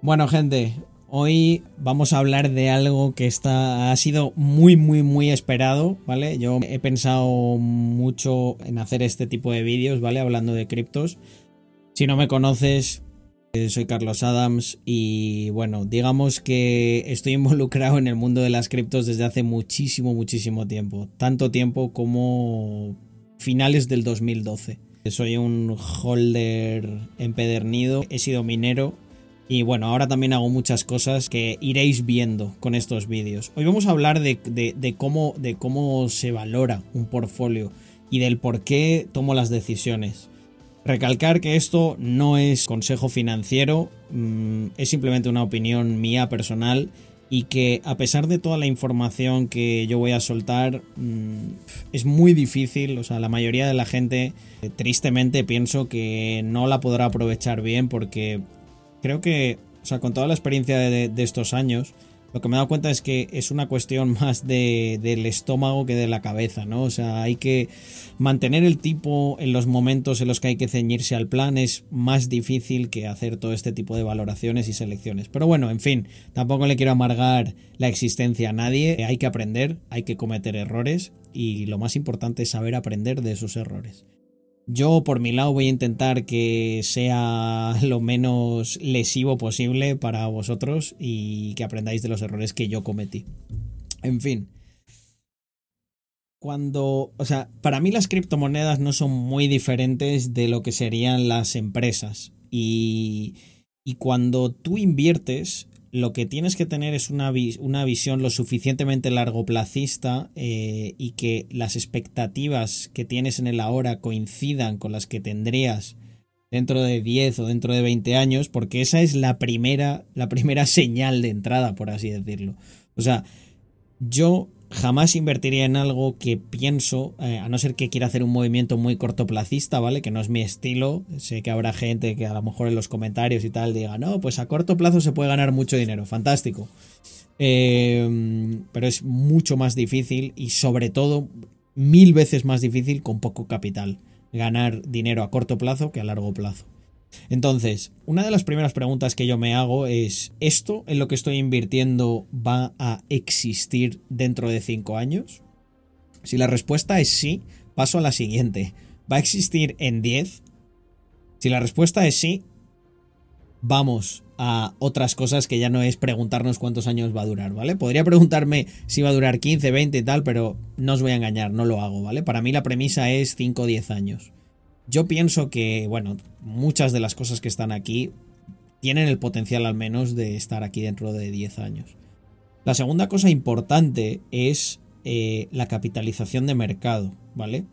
Bueno, gente, hoy vamos a hablar de algo que está, ha sido muy, muy, muy esperado, ¿vale? Yo he pensado mucho en hacer este tipo de vídeos, ¿vale? Hablando de criptos. Si no me conoces, eh, soy Carlos Adams y bueno, digamos que estoy involucrado en el mundo de las criptos desde hace muchísimo, muchísimo tiempo. Tanto tiempo como finales del 2012. Soy un holder empedernido, he sido minero y bueno, ahora también hago muchas cosas que iréis viendo con estos vídeos. Hoy vamos a hablar de, cómo, de cómo se valora un portfolio y del por qué tomo las decisiones. Recalcar que esto no es consejo financiero, mm, es simplemente una opinión mía personal y que a pesar de toda la información que yo voy a soltar, mm, es muy difícil, o sea, la mayoría de la gente, tristemente pienso que no la podrá aprovechar bien porque creo que, o sea, con toda la experiencia de, estos años, lo que me he dado cuenta es que es una cuestión más de, del estómago que de la cabeza, ¿no? O sea, hay que mantener el tipo en los momentos en los que hay que ceñirse al plan. Es más difícil que hacer todo este tipo de valoraciones y selecciones. Pero bueno, en fin, tampoco le quiero amargar la existencia a nadie. Hay que aprender, hay que cometer errores y lo más importante es saber aprender de esos errores. Yo por mi lado voy a intentar que sea lo menos lesivo posible para vosotros y que aprendáis de los errores que yo cometí. En fin. Cuando, o sea, para mí las criptomonedas no son muy diferentes de lo que serían las empresas. Y, y cuando tú inviertes, lo que tienes que tener es una, una visión lo suficientemente largoplacista eh, y que las expectativas que tienes en el ahora coincidan con las que tendrías dentro de 10 o dentro de 20 años, porque esa es la primera, la primera señal de entrada, por así decirlo. O sea, yo jamás invertiría en algo que pienso, eh, a no ser que quiera hacer un movimiento muy cortoplacista, ¿vale? Que no es mi estilo. Sé que habrá gente que a lo mejor en los comentarios y tal diga, no, pues a corto plazo se puede ganar mucho dinero. Fantástico. Em, pero es mucho más difícil y sobre todo mil veces más difícil con poco capital. Ganar dinero a corto plazo que a largo plazo. Entonces, una de las primeras preguntas que yo me hago es, ¿esto en lo que estoy invirtiendo va a existir dentro de 5 años? Si la respuesta es sí, paso a la siguiente. ¿Va a existir en 10? Si la respuesta es sí, vamos a otras cosas que ya no es preguntarnos cuántos años va a durar, ¿vale? Podría preguntarme si va a durar 15, 20 y tal, pero no os voy a engañar, no lo hago, ¿vale? Para mí la premisa es 5 o 10 años. Yo pienso que, bueno, muchas de las cosas que están aquí tienen el potencial al menos de estar aquí dentro de 10 años. La segunda cosa importante es eh, la capitalización de mercado, ¿vale?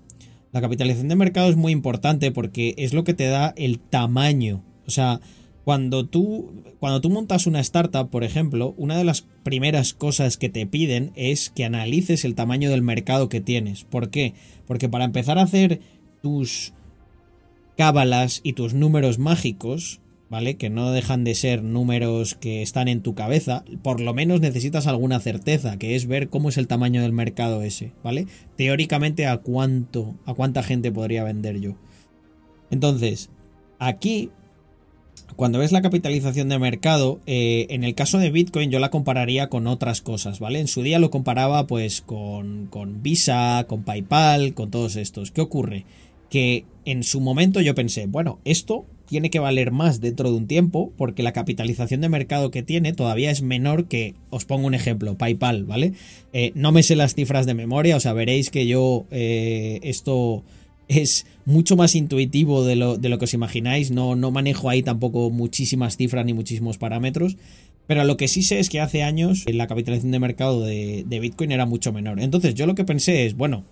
La capitalización de mercado es muy importante porque es lo que te da el tamaño. O sea, cuando tú, cuando tú montas una startup, por ejemplo, una de las primeras cosas que te piden es que analices el tamaño del mercado que tienes. ¿Por qué? Porque para empezar a hacer tus cábalas y tus números mágicos, ¿vale? Que no dejan de ser números que están en tu cabeza, por lo menos necesitas alguna certeza, que es ver cómo es el tamaño del mercado ese, ¿vale? Teóricamente a cuánto, a cuánta gente podría vender yo. Entonces, aquí, cuando ves la capitalización de mercado, eh, en el caso de Bitcoin yo la compararía con otras cosas, ¿vale? En su día lo comparaba pues con, con Visa, con PayPal, con todos estos. ¿Qué ocurre? Que en su momento yo pensé, bueno, esto tiene que valer más dentro de un tiempo porque la capitalización de mercado que tiene todavía es menor que, os pongo un ejemplo, PayPal, ¿vale? Eh, no me sé las cifras de memoria, o sea, veréis que yo eh, esto es mucho más intuitivo de lo, de lo, que os imagináis, no, no manejo ahí tampoco muchísimas cifras ni muchísimos parámetros. Pero lo que sí sé es que hace años la capitalización de mercado de, de Bitcoin era mucho menor. Entonces yo lo que pensé es, bueno,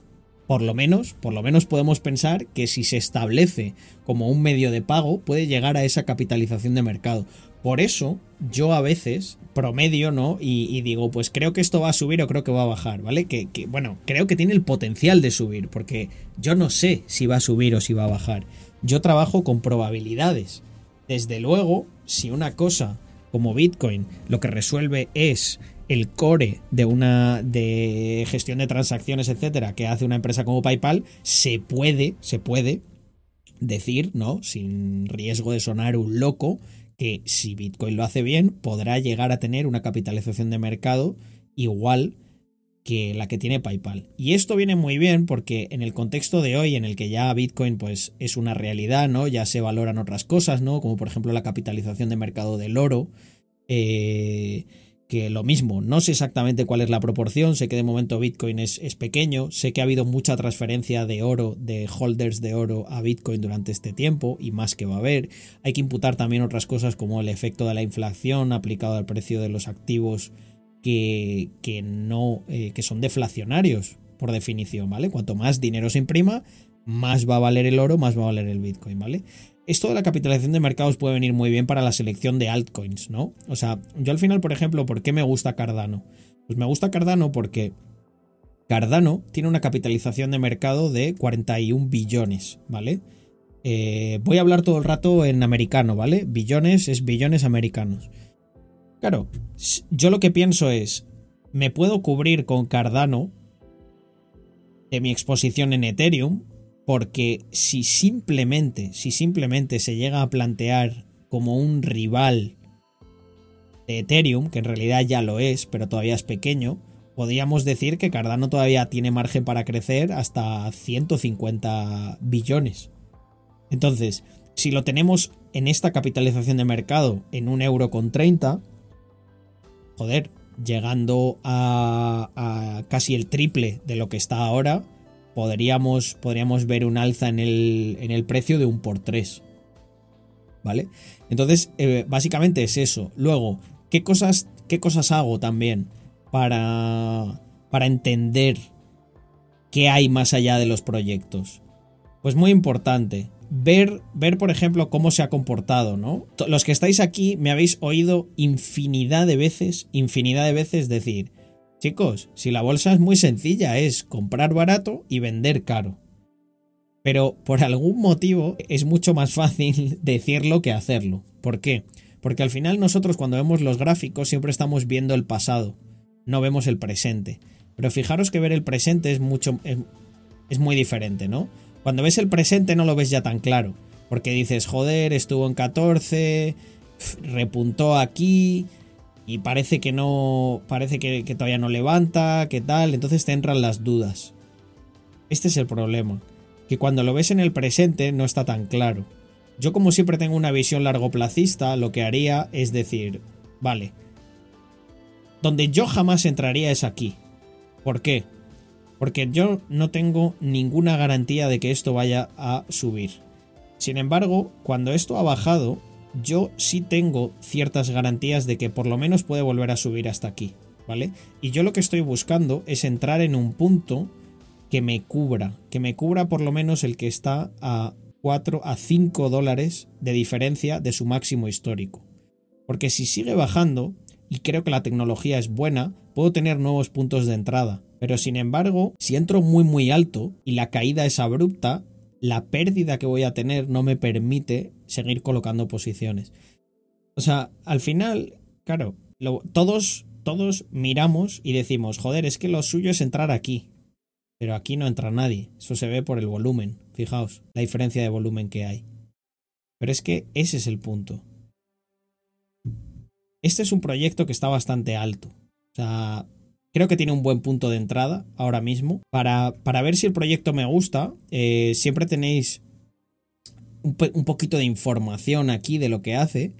por lo menos, por lo menos podemos pensar que si se establece como un medio de pago, puede llegar a esa capitalización de mercado. Por eso, yo a veces promedio, ¿no? Y, digo, pues creo que esto va a subir o creo que va a bajar, ¿vale? Que, bueno, creo que tiene el potencial de subir, porque yo no sé si va a subir o si va a bajar. Yo trabajo con probabilidades. Desde luego, si una cosa como Bitcoin lo que resuelve es el core de una de gestión de transacciones, etcétera, que hace una empresa como PayPal, se puede, se puede decir, ¿no? Sin riesgo de sonar un loco, que si Bitcoin lo hace bien, podrá llegar a tener una capitalización de mercado igual que la que tiene PayPal. Y esto viene muy bien porque en el contexto de hoy en el que ya Bitcoin pues es una realidad, ¿no? Ya se valoran otras cosas, ¿no? Como por ejemplo la capitalización de mercado del oro. Eh, que lo mismo, no sé exactamente cuál es la proporción, sé que de momento Bitcoin es, es, pequeño, sé que ha habido mucha transferencia de oro, de holders de oro a Bitcoin durante este tiempo y más que va a haber. Hay que imputar también otras cosas como el efecto de la inflación aplicado al precio de los activos que, que no, eh, que son deflacionarios por definición, ¿vale? Cuanto más dinero se imprima, más va a valer el oro, más va a valer el Bitcoin, ¿vale? Esto de la capitalización de mercados puede venir muy bien para la selección de altcoins, ¿no? O sea, yo al final, por ejemplo, ¿por qué me gusta Cardano? Pues me gusta Cardano porque Cardano tiene una capitalización de mercado de 41 billones, ¿vale? Eh, voy a hablar todo el rato en americano, ¿vale? Billones es billones americanos. Claro, yo lo que pienso es, me puedo cubrir con Cardano de mi exposición en Ethereum, porque si simplemente, si simplemente se llega a plantear como un rival de Ethereum, que en realidad ya lo es, pero todavía es pequeño, podríamos decir que Cardano todavía tiene margen para crecer hasta 150 billones. Entonces, si lo tenemos en esta capitalización de mercado en un euro con 30, joder, llegando a, casi el triple de lo que está ahora, podríamos, podríamos ver un alza en el, en el precio de un por tres. ¿Vale? Entonces, eh, básicamente es eso. Luego, ¿qué cosas, qué cosas hago también para, para entender qué hay más allá de los proyectos? Pues muy importante, ver, ver, por ejemplo, cómo se ha comportado, ¿no? Los que estáis aquí me habéis oído infinidad de veces, infinidad de veces decir, chicos, si la bolsa es muy sencilla, es comprar barato y vender caro. Pero por algún motivo es mucho más fácil decirlo que hacerlo. ¿Por qué? Porque al final nosotros cuando vemos los gráficos siempre estamos viendo el pasado, no vemos el presente. Pero fijaros que ver el presente es mucho es, muy diferente, ¿no? Cuando ves el presente no lo ves ya tan claro. Porque dices, joder, estuvo en 14, repuntó aquí y parece que no, parece que, todavía no levanta, que tal, entonces te entran las dudas. Este es el problema, que cuando lo ves en el presente no está tan claro. Yo como siempre tengo una visión largoplacista, lo que haría es decir, vale, donde yo jamás entraría es aquí. ¿Por qué? porque yo no tengo ninguna garantía de que esto vaya a subir. Sin embargo, cuando esto ha bajado, yo sí tengo ciertas garantías de que por lo menos puede volver a subir hasta aquí, ¿vale? Y yo lo que estoy buscando es entrar en un punto que me cubra, que me cubra por lo menos el que está a 4 a 5 dólares de diferencia de su máximo histórico. Porque si sigue bajando, y creo que la tecnología es buena, puedo tener nuevos puntos de entrada. Pero sin embargo, si entro muy muy alto y la caída es abrupta, la pérdida que voy a tener no me permite seguir colocando posiciones. O sea, al final, claro, todos, todos miramos y decimos, joder, es que lo suyo es entrar aquí. Pero aquí no entra nadie. Eso se ve por el volumen. Fijaos, la diferencia de volumen que hay. Pero es que ese es el punto. Este es un proyecto que está bastante alto. O sea, Creo que tiene un buen punto de entrada ahora mismo. Para, para ver si el proyecto me gusta, eh, siempre tenéis un, poquito de información aquí de lo que hace.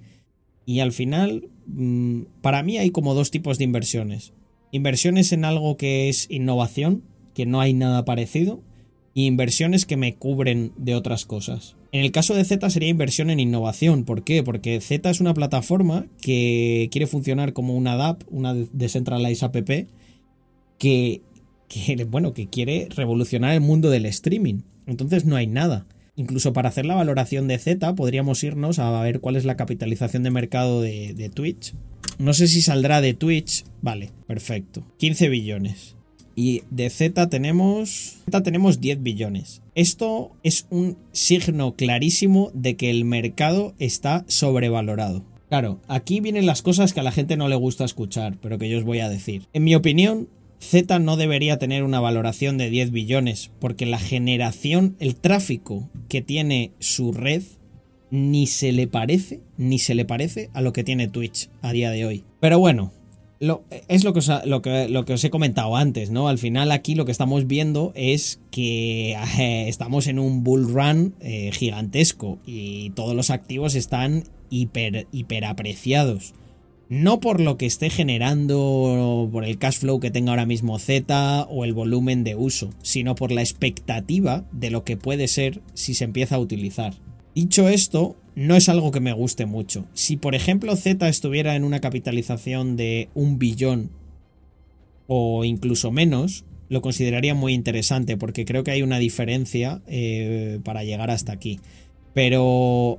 Y al final, mm, para mí hay como dos tipos de inversiones. Inversiones en algo que es innovación, que no hay nada parecido, y inversiones que me cubren de otras cosas. En el caso de Z sería inversión en innovación. ¿Por qué? Porque Z es una plataforma que quiere funcionar como una DApp, una Decentralized App, que, bueno, que quiere revolucionar el mundo del streaming. Entonces no hay nada. Incluso para hacer la valoración de Z podríamos irnos a ver cuál es la capitalización de mercado de Twitch. No sé si saldrá de Twitch. Vale, perfecto. 15 billones. Y de Z tenemos. Z tenemos 10 billones. Esto es un signo clarísimo de que el mercado está sobrevalorado. Claro, aquí vienen las cosas que a la gente no le gusta escuchar, pero que yo os voy a decir. En mi opinión, Z no debería tener una valoración de 10 billones, porque la generación, el tráfico que tiene su red ni se le parece, ni se le parece a lo que tiene Twitch a día de hoy. Pero bueno, es lo que, os, lo, que, lo que, os, he comentado antes, ¿no? Al final aquí lo que estamos viendo es que eh, estamos en un bull run eh, gigantesco y todos los activos están hiper, hiper apreciados. No por lo que esté generando, por el cash flow que tenga ahora mismo Z o el volumen de uso, sino por la expectativa de lo que puede ser si se empieza a utilizar. Dicho esto, no es algo que me guste mucho. Si por ejemplo Z estuviera en una capitalización de un billón o incluso menos, lo consideraría muy interesante porque creo que hay una diferencia eh, para llegar hasta aquí. Pero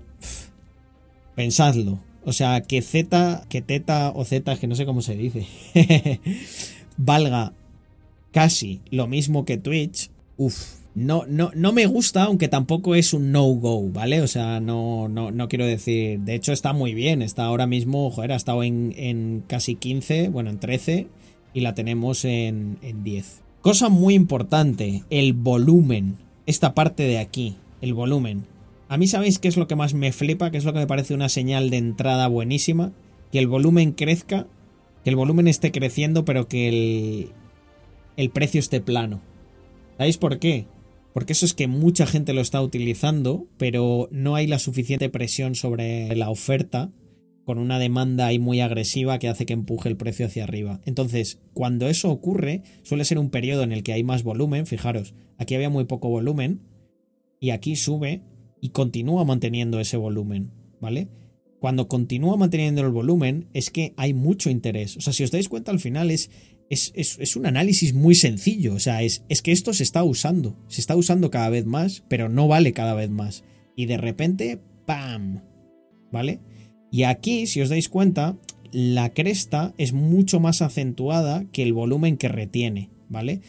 pensadlo. O sea, que Z, que Teta o Z, que no sé cómo se dice, valga casi lo mismo que Twitch, uff, no, no, no me gusta, aunque tampoco es un no-go, ¿vale? O sea, no, no, no quiero decir. De hecho, está muy bien. Está ahora mismo, joder, ha estado en, en casi 15, bueno, en 13, y la tenemos en, en 10. Cosa muy importante, el volumen. Esta parte de aquí, el volumen. A mí, ¿sabéis qué es lo que más me flipa? ¿Qué es lo que me parece una señal de entrada buenísima? Que el volumen crezca, que el volumen esté creciendo, pero que el, el precio esté plano. ¿Sabéis por qué? Porque eso es que mucha gente lo está utilizando, pero no hay la suficiente presión sobre la oferta con una demanda ahí muy agresiva que hace que empuje el precio hacia arriba. Entonces, cuando eso ocurre, suele ser un periodo en el que hay más volumen. Fijaros, aquí había muy poco volumen y aquí sube y continúa manteniendo ese volumen, ¿vale? Cuando continúa manteniendo el volumen es que hay mucho interés. O sea, si os dais cuenta al final es es, un análisis muy sencillo. O sea, es, que esto se está usando. Se está usando cada vez más, pero no vale cada vez más. Y de repente, ¡pam! ¿Vale? Y aquí, si os dais cuenta, la cresta es mucho más acentuada que el volumen que retiene, ¿vale?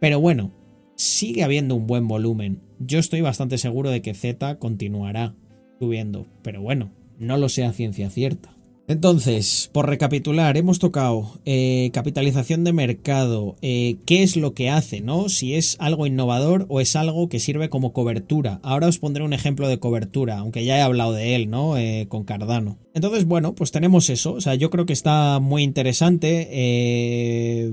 Pero bueno, sigue habiendo un buen volumen. Yo estoy bastante seguro de que Z continuará subiendo, pero bueno, no lo sé a ciencia cierta. Entonces, por recapitular, hemos tocado eh, capitalización de mercado, eh, qué es lo que hace, ¿no? Si es algo innovador o es algo que sirve como cobertura. Ahora os pondré un ejemplo de cobertura, aunque ya he hablado de él, ¿no? Eh, con Cardano. Entonces, bueno, pues tenemos eso. O sea, yo creo que está muy interesante.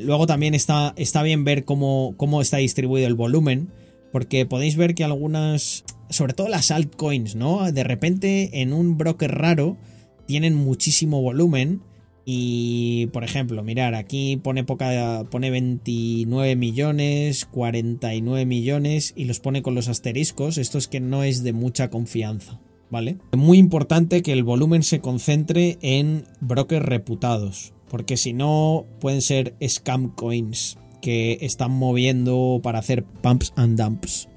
luego también está, está bien ver cómo, cómo está distribuido el volumen. Porque podéis ver que algunas, sobre todo las altcoins, ¿no? De repente en un broker raro tienen muchísimo volumen. Y, por ejemplo, mirar, aquí pone poca, pone 29 millones, 49 millones y los pone con los asteriscos. Esto es que no es de mucha confianza, ¿vale? Muy importante que el volumen se concentre en brokers reputados, porque si no pueden ser scam coins que están moviendo para hacer pumps and dumps.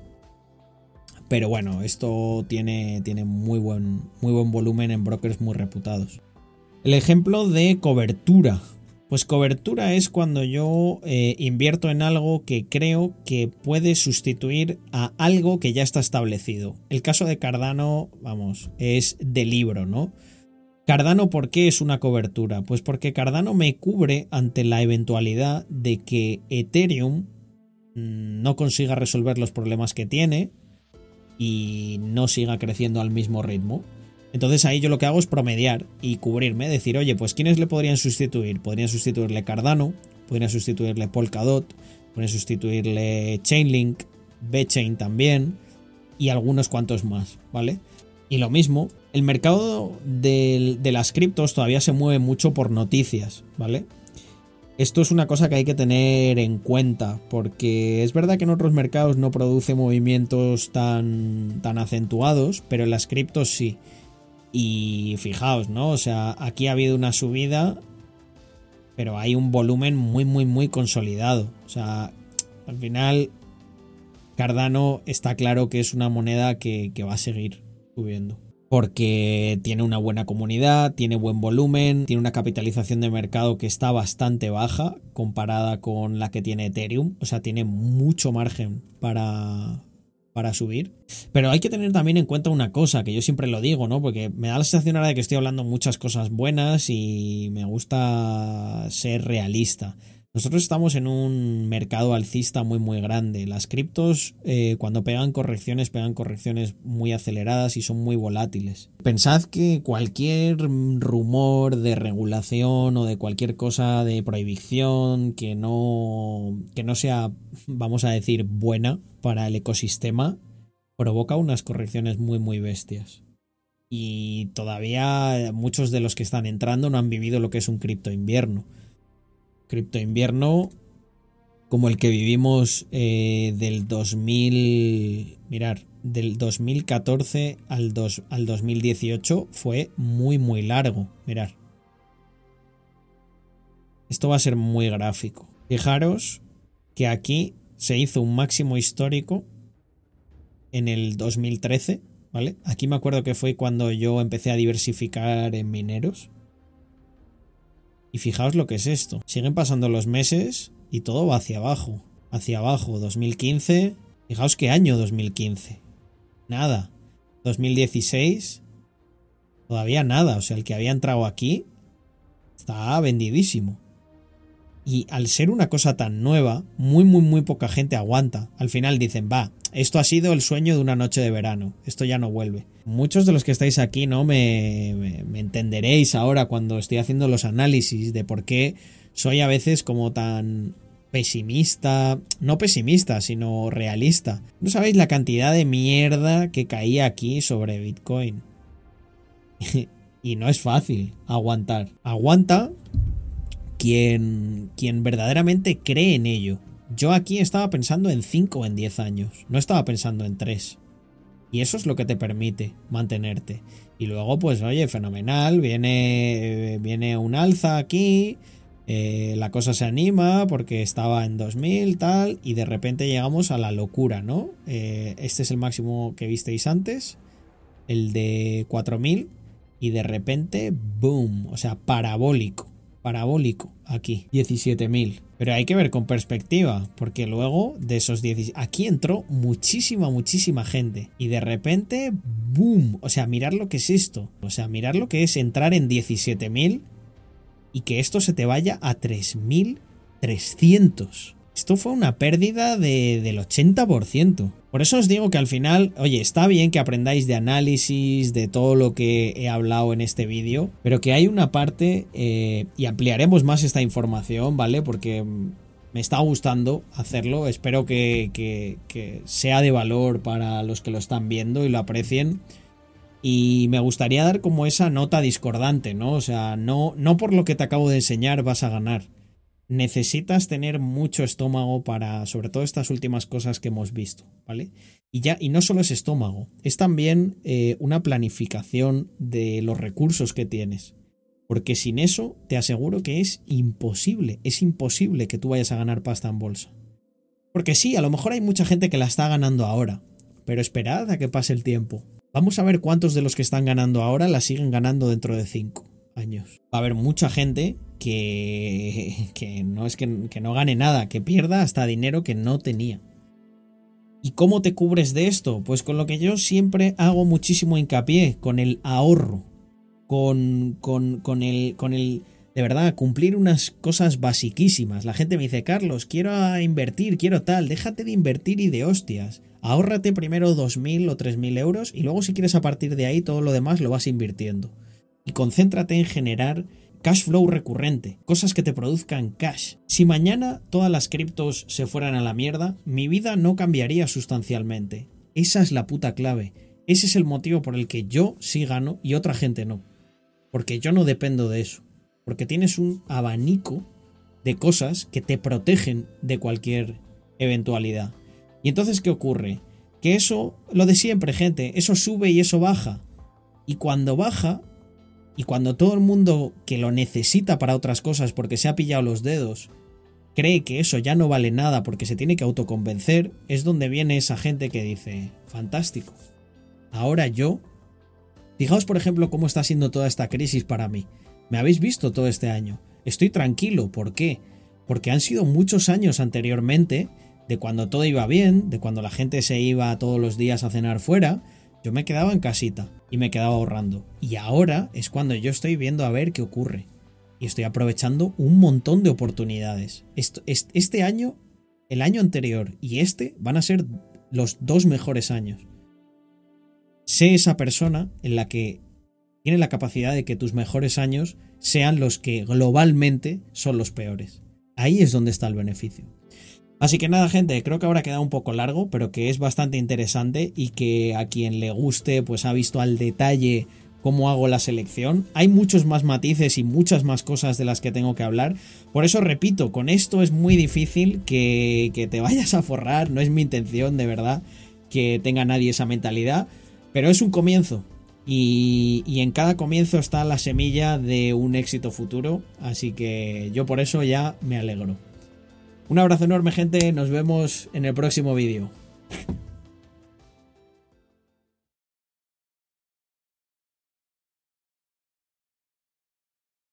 Pero bueno, esto tiene, tiene muy, buen, muy buen volumen en brokers muy reputados. El ejemplo de cobertura. Pues cobertura es cuando yo eh, invierto en algo que creo que puede sustituir a algo que ya está establecido. El caso de Cardano, vamos, es de libro, ¿no? Cardano, ¿por qué es una cobertura? Pues porque Cardano me cubre ante la eventualidad de que Ethereum mm, no consiga resolver los problemas que tiene, y no siga creciendo al mismo ritmo. Entonces ahí yo lo que hago es promediar y cubrirme, decir, oye, pues ¿quiénes le podrían sustituir? Podrían sustituirle Cardano, podrían sustituirle Polkadot, podrían sustituirle Chainlink, Bchain también y algunos cuantos más, ¿vale? Y lo mismo, el mercado de, de las criptos todavía se mueve mucho por noticias, ¿vale? Esto es una cosa que hay que tener en cuenta, porque es verdad que en otros mercados no produce movimientos tan, tan acentuados, pero en las criptos sí. Y fijaos, ¿no? O sea, aquí ha habido una subida, pero hay un volumen muy, muy, muy consolidado. O sea, al final, Cardano está claro que es una moneda que, que va a seguir subiendo porque tiene una buena comunidad, tiene buen volumen, tiene una capitalización de mercado que está bastante baja comparada con la que tiene Ethereum, o sea, tiene mucho margen para, para subir. Pero hay que tener también en cuenta una cosa, que yo siempre lo digo, ¿no? Porque me da la sensación ahora de que estoy hablando muchas cosas buenas y me gusta ser realista. Nosotros estamos en un mercado alcista muy muy grande. Las criptos eh, cuando pegan correcciones pegan correcciones muy aceleradas y son muy volátiles. Pensad que cualquier rumor de regulación o de cualquier cosa de prohibición que no que no sea vamos a decir buena para el ecosistema provoca unas correcciones muy muy bestias. Y todavía muchos de los que están entrando no han vivido lo que es un cripto invierno cripto invierno como el que vivimos eh, del 2000, mirar, del 2014 al, al 2018 fue muy muy largo, mirar. Esto va a ser muy gráfico. Fijaros que aquí se hizo un máximo histórico en el 2013, ¿vale? Aquí me acuerdo que fue cuando yo empecé a diversificar en mineros. Y fijaos lo que es esto. Siguen pasando los meses y todo va hacia abajo. Hacia abajo. 2015. Fijaos qué año 2015. Nada. 2016. Todavía nada. O sea, el que había entrado aquí está vendidísimo. Y al ser una cosa tan nueva, muy, muy, muy poca gente aguanta. Al final dicen, va, esto ha sido el sueño de una noche de verano, esto ya no vuelve. Muchos de los que estáis aquí, ¿no? Me, entenderéis ahora cuando estoy haciendo los análisis de por qué soy a veces como tan pesimista, no pesimista, sino realista. No sabéis la cantidad de mierda que caía aquí sobre Bitcoin. y no es fácil aguantar. Aguanta quien, quien verdaderamente cree en ello. Yo aquí estaba pensando en 5 o en 10 años, no estaba pensando en 3. Y eso es lo que te permite mantenerte. Y luego, pues, oye, fenomenal, viene, viene un alza aquí, eh, la cosa se anima porque estaba en 2000, tal, y de repente llegamos a la locura, ¿no? Eh, este es el máximo que visteis antes, el de 4000, y de repente, boom, o sea, parabólico parabólico aquí, 17.000. Pero hay que ver con perspectiva, porque luego de esos 10... Aquí entró muchísima, muchísima gente. Y de repente, ¡boom! O sea, mirar lo que es esto. O sea, mirar lo que es entrar en 17.000 y que esto se te vaya a 3.300. Esto fue una pérdida de, del 80%. Por eso os digo que al final, oye, está bien que aprendáis de análisis, de todo lo que he hablado en este vídeo, pero que hay una parte, eh, y ampliaremos más esta información, ¿vale? Porque me está gustando hacerlo, espero que, que, que sea de valor para los que lo están viendo y lo aprecien. Y me gustaría dar como esa nota discordante, ¿no? O sea, no, no por lo que te acabo de enseñar vas a ganar necesitas tener mucho estómago para, sobre todo estas últimas cosas que hemos visto, ¿vale? Y ya, y no solo es estómago, es también eh, una planificación de los recursos que tienes. Porque sin eso, te aseguro que es imposible, es imposible que tú vayas a ganar pasta en bolsa. Porque sí, a lo mejor hay mucha gente que la está ganando ahora, pero esperad a que pase el tiempo. Vamos a ver cuántos de los que están ganando ahora la siguen ganando dentro de 5 años. Va a haber mucha gente que, que no es que, que no gane nada, que pierda hasta dinero que no tenía. ¿Y cómo te cubres de esto? Pues con lo que yo siempre hago muchísimo hincapié, con el ahorro, con, con, con, el, con el, de verdad, cumplir unas cosas basiquísimas. La gente me dice, Carlos, quiero invertir, quiero tal, déjate de invertir y de hostias. Ahórrate primero 2.000 o 3.000 euros y luego si quieres a partir de ahí todo lo demás lo vas invirtiendo. Y concéntrate en generar cash flow recurrente, cosas que te produzcan cash. Si mañana todas las criptos se fueran a la mierda, mi vida no cambiaría sustancialmente. Esa es la puta clave. Ese es el motivo por el que yo sí gano y otra gente no. Porque yo no dependo de eso. Porque tienes un abanico de cosas que te protegen de cualquier eventualidad. Y entonces, ¿qué ocurre? Que eso, lo de siempre, gente, eso sube y eso baja. Y cuando baja, y cuando todo el mundo que lo necesita para otras cosas porque se ha pillado los dedos cree que eso ya no vale nada porque se tiene que autoconvencer, es donde viene esa gente que dice, fantástico. Ahora yo... Fijaos por ejemplo cómo está siendo toda esta crisis para mí. Me habéis visto todo este año. Estoy tranquilo. ¿Por qué? Porque han sido muchos años anteriormente de cuando todo iba bien, de cuando la gente se iba todos los días a cenar fuera, yo me quedaba en casita y me quedaba ahorrando. Y ahora es cuando yo estoy viendo a ver qué ocurre. y estoy aprovechando un montón de oportunidades. este año, el año anterior y este van a ser los dos mejores años. Sé esa persona en la que tiene la capacidad de que tus mejores años sean los que globalmente son los peores. Ahí es donde está el beneficio. Así que nada, gente, creo que ahora ha quedado un poco largo, pero que es bastante interesante y que a quien le guste, pues ha visto al detalle cómo hago la selección. Hay muchos más matices y muchas más cosas de las que tengo que hablar. Por eso repito, con esto es muy difícil que, que te vayas a forrar, no es mi intención de verdad que tenga nadie esa mentalidad, pero es un comienzo. Y, y, en cada comienzo está la semilla de un éxito futuro, así que yo por eso ya me alegro. Un abrazo enorme gente, nos vemos en el próximo vídeo.